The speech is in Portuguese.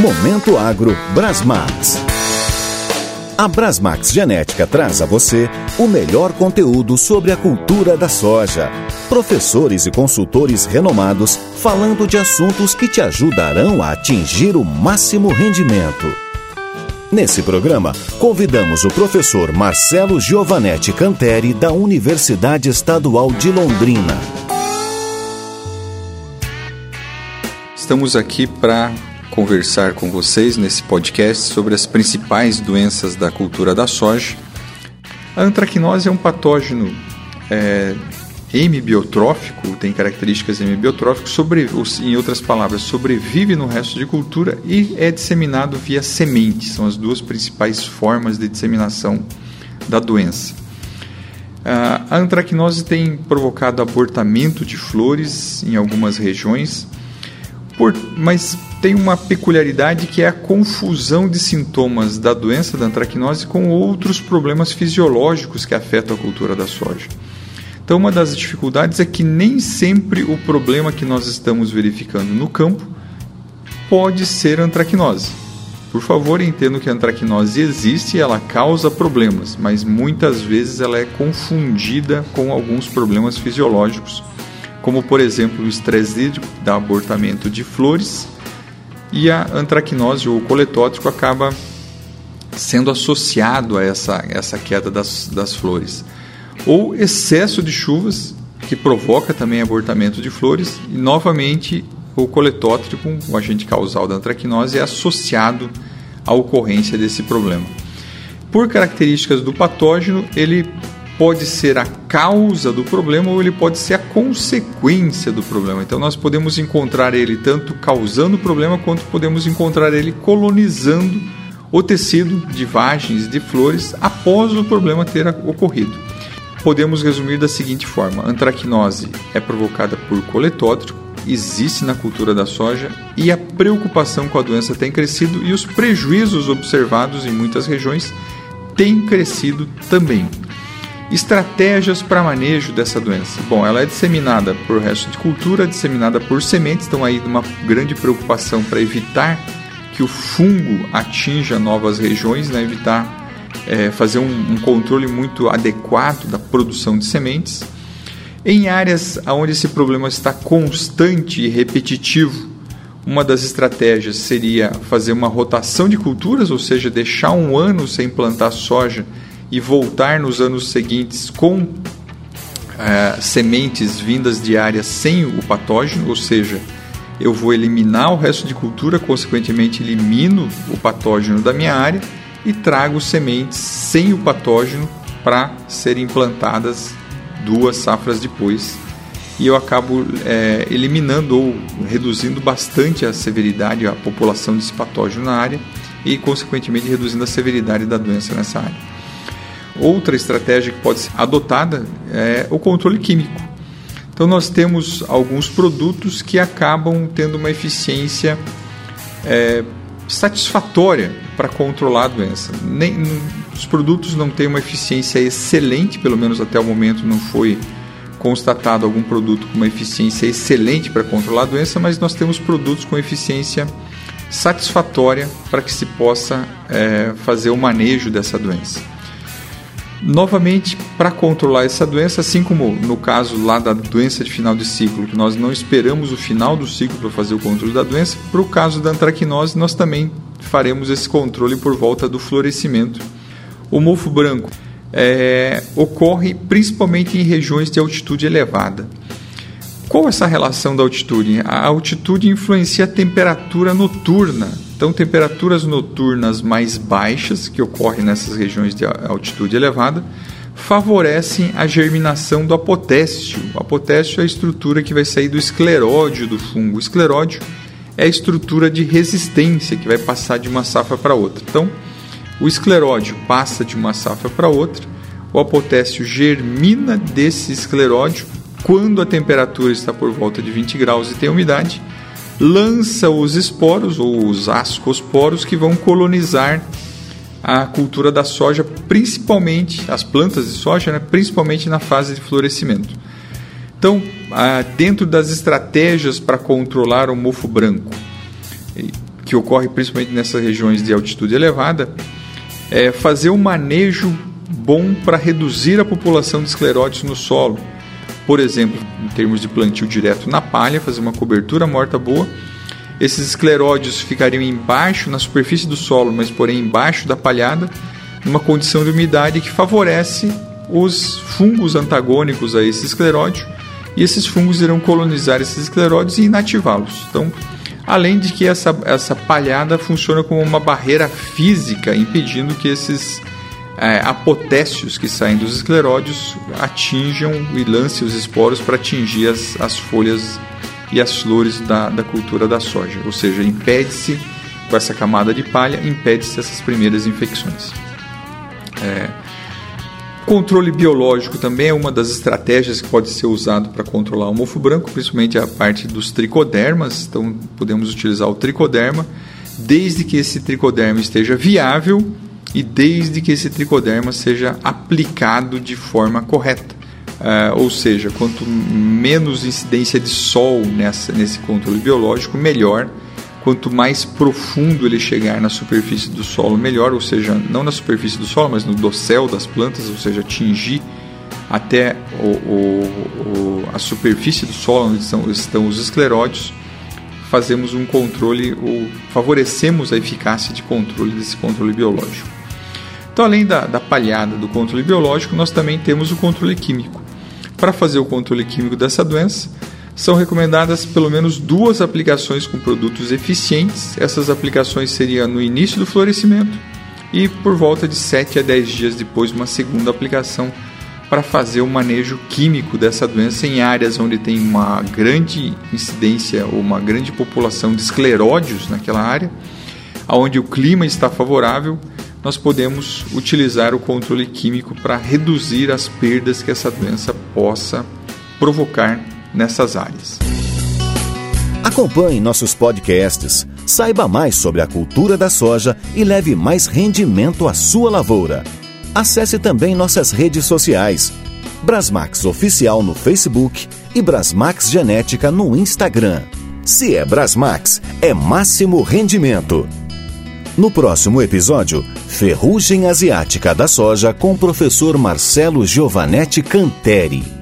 Momento Agro Brasmax. A Brasmax Genética traz a você o melhor conteúdo sobre a cultura da soja. Professores e consultores renomados falando de assuntos que te ajudarão a atingir o máximo rendimento. Nesse programa, convidamos o professor Marcelo Giovanetti Canteri, da Universidade Estadual de Londrina. Estamos aqui para conversar com vocês nesse podcast sobre as principais doenças da cultura da soja. A antracnose é um patógeno é, tem características hemibiotróficas, sobre, em outras palavras, sobrevive no resto de cultura e é disseminado via semente. São as duas principais formas de disseminação da doença. A antracnose tem provocado abortamento de flores em algumas regiões, por, mas tem uma peculiaridade que é a confusão de sintomas da doença da antracnose com outros problemas fisiológicos que afetam a cultura da soja. Então, uma das dificuldades é que nem sempre o problema que nós estamos verificando no campo pode ser antracnose. Por favor, entendo que a antracnose existe e ela causa problemas, mas muitas vezes ela é confundida com alguns problemas fisiológicos, como por exemplo o estresse hídrico, da abortamento de flores, e a antracnose ou o coletótrico acaba sendo associado a essa, essa queda das, das flores ou excesso de chuvas, que provoca também abortamento de flores, e novamente o coletótrico, o agente causal da antracnose, é associado à ocorrência desse problema. Por características do patógeno, ele pode ser a causa do problema ou ele pode ser a consequência do problema. Então nós podemos encontrar ele tanto causando o problema quanto podemos encontrar ele colonizando o tecido de vagens de flores após o problema ter ocorrido podemos resumir da seguinte forma: a antracnose é provocada por coletótrico, existe na cultura da soja e a preocupação com a doença tem crescido e os prejuízos observados em muitas regiões têm crescido também. Estratégias para manejo dessa doença. Bom, ela é disseminada por resto de cultura, disseminada por sementes, então aí uma grande preocupação para evitar que o fungo atinja novas regiões, né? evitar é, fazer um, um, controle muito adequado da produção de sementes. Em áreas onde esse problema está constante e repetitivo, uma das estratégias seria fazer uma rotação de culturas, ou seja, deixar um ano sem plantar soja e voltar nos anos seguintes com é, sementes vindas de áreas sem o patógeno, ou seja, eu vou eliminar o resto de cultura, consequentemente elimino o patógeno da minha área e trago sementes sem o patógeno para serem plantadas duas safras depois. E eu acabo é, eliminando ou reduzindo bastante a severidade, a população desse patógeno na área e, consequentemente, reduzindo a severidade da doença nessa área. Outra estratégia que pode ser adotada é o controle químico. Então, nós temos alguns produtos que acabam tendo uma eficiência é, satisfatória para controlar a doença. Nem, os produtos não têm uma eficiência excelente, pelo menos até o momento não foi constatado algum produto com uma eficiência excelente para controlar a doença, mas nós temos produtos com eficiência satisfatória para que se possa é, fazer o manejo dessa doença. Novamente, para controlar essa doença, assim como no caso lá da doença de final de ciclo, que nós não esperamos o final do ciclo para fazer o controle da doença, para o caso da antracnose, nós também faremos esse controle por volta do florescimento. O mofo branco é, ocorre principalmente em regiões de altitude elevada. Qual essa relação da altitude? A altitude influencia a temperatura noturna então, temperaturas noturnas mais baixas, que ocorrem nessas regiões de altitude elevada, favorecem a germinação do apotécio. O apotécio é a estrutura que vai sair do escleródio do fungo. O escleródio é a estrutura de resistência que vai passar de uma safra para outra. Então, o escleródio passa de uma safra para outra, o apotécio germina desse escleródio quando a temperatura está por volta de 20 graus e tem umidade lança os esporos ou os ascosporos que vão colonizar a cultura da soja, principalmente as plantas de soja, né, principalmente na fase de florescimento. Então, dentro das estratégias para controlar o mofo branco, que ocorre principalmente nessas regiões de altitude elevada, é fazer um manejo bom para reduzir a população de escleróides no solo. Por exemplo, em termos de plantio direto na palha, fazer uma cobertura morta boa. Esses escleróides ficariam embaixo, na superfície do solo, mas porém embaixo da palhada, numa condição de umidade que favorece os fungos antagônicos a esse escleróide, e esses fungos irão colonizar esses escleróides e inativá-los. Então, além de que essa, essa palhada funciona como uma barreira física, impedindo que esses é, apotécios que saem dos escleróides atinjam e lancem os esporos para atingir as, as folhas e as flores da, da cultura da soja. Ou seja, impede-se, com essa camada de palha, impede-se essas primeiras infecções. É, Controle biológico também é uma das estratégias que pode ser usado para controlar o mofo branco, principalmente a parte dos tricodermas. Então, podemos utilizar o tricoderma, desde que esse tricoderma esteja viável e desde que esse tricoderma seja aplicado de forma correta. Uh, ou seja, quanto menos incidência de sol nessa, nesse controle biológico, melhor quanto mais profundo ele chegar na superfície do solo, melhor, ou seja, não na superfície do solo, mas no dossel das plantas, ou seja, atingir até o, o, o, a superfície do solo onde estão, estão os escleróides, fazemos um controle ou favorecemos a eficácia de controle desse controle biológico. Então, além da, da palhada do controle biológico, nós também temos o controle químico. Para fazer o controle químico dessa doença, são recomendadas pelo menos duas aplicações com produtos eficientes. Essas aplicações seriam no início do florescimento e por volta de 7 a 10 dias depois uma segunda aplicação para fazer o manejo químico dessa doença em áreas onde tem uma grande incidência ou uma grande população de escleródios naquela área, onde o clima está favorável, nós podemos utilizar o controle químico para reduzir as perdas que essa doença possa provocar nessas áreas. Acompanhe nossos podcasts, saiba mais sobre a cultura da soja e leve mais rendimento à sua lavoura. Acesse também nossas redes sociais. Brasmax Oficial no Facebook e Brasmax Genética no Instagram. Se é Brasmax, é máximo rendimento. No próximo episódio, Ferrugem Asiática da Soja com o professor Marcelo Giovanetti Canteri.